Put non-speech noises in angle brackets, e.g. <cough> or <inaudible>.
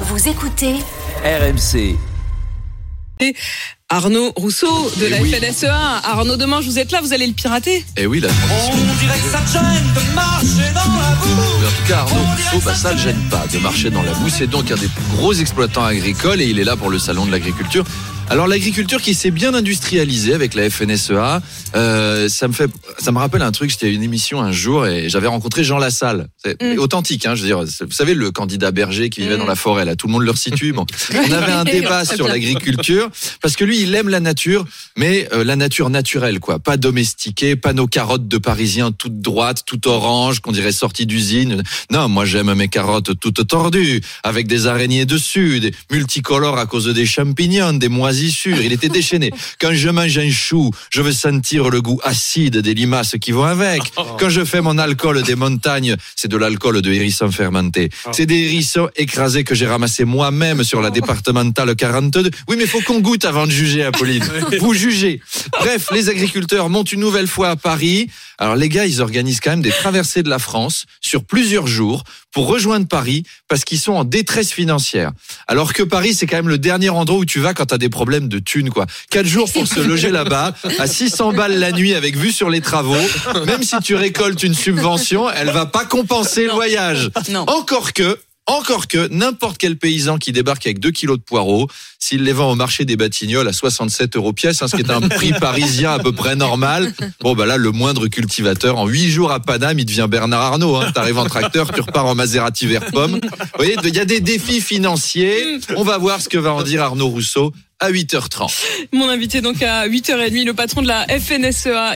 Vous écoutez RMC. Arnaud Rousseau de Eh la oui. FNSEA. Arnaud, demain, vous êtes là, vous allez le pirater Eh oui, la. On dirait que ça te gêne de marcher dans la boue. Mais en tout cas, Arnaud Rousseau, bah, ça ne le gêne pas de marcher dans la boue. C'est donc un des plus gros exploitants agricoles et il est là pour le salon de l'agriculture. Alors l'agriculture qui s'est bien industrialisée avec la FNSEA, euh, ça me fait, ça me rappelle un truc. J'étais à une émission un jour et j'avais rencontré Jean Lassalle, c'est Mm. authentique. Hein, je veux dire, vous savez le candidat berger qui vivait Mm. dans la forêt, là, tout le monde le resitue. Bon, <laughs> on avait un débat sur l'agriculture parce que lui, il aime la nature, mais euh, la nature naturelle, quoi, pas domestiquée, pas nos carottes de Parisiens toutes droites, toutes oranges, qu'on dirait sorties d'usine. Non, moi j'aime mes carottes toutes tordues, avec des araignées dessus, des multicolores à cause des champignons, des Il était déchaîné. Quand je mange un chou, je veux sentir le goût acide des limaces qui vont avec. Quand je fais mon alcool des montagnes, c'est de l'alcool de hérisson fermenté. C'est des hérissons écrasés que j'ai ramassés moi-même sur la départementale 42. Oui, mais faut qu'on goûte avant de juger, Apolline. <laughs> Vous jugez. Bref, les agriculteurs montent une nouvelle fois à Paris. Alors les gars, ils organisent quand même des traversées de la France sur plusieurs jours pour rejoindre Paris parce qu'ils sont en détresse financière. Alors que Paris, c'est quand même le dernier endroit où tu vas quand tu as des problèmes de thunes, quoi. Quatre jours pour se loger là-bas, à 600 balles la nuit avec vue sur les travaux. Même si tu récoltes une subvention, elle va pas compenser le voyage. Non. Encore que, encore que n'importe quel paysan qui débarque avec 2 kilos de poireaux, s'il les vend au marché des Batignolles à 67 euros pièce, hein, ce qui est un <laughs> prix parisien à peu près normal, bon bah là le moindre cultivateur en 8 jours à Paname, il devient Bernard Arnault. Hein. T'arrives en tracteur, tu repars en Maserati vert pomme. Vous voyez, il y a des défis financiers. On va voir ce que va en dire Arnaud Rousseau à 8h30. Mon invité donc à 8h30, le patron de la FNSEA.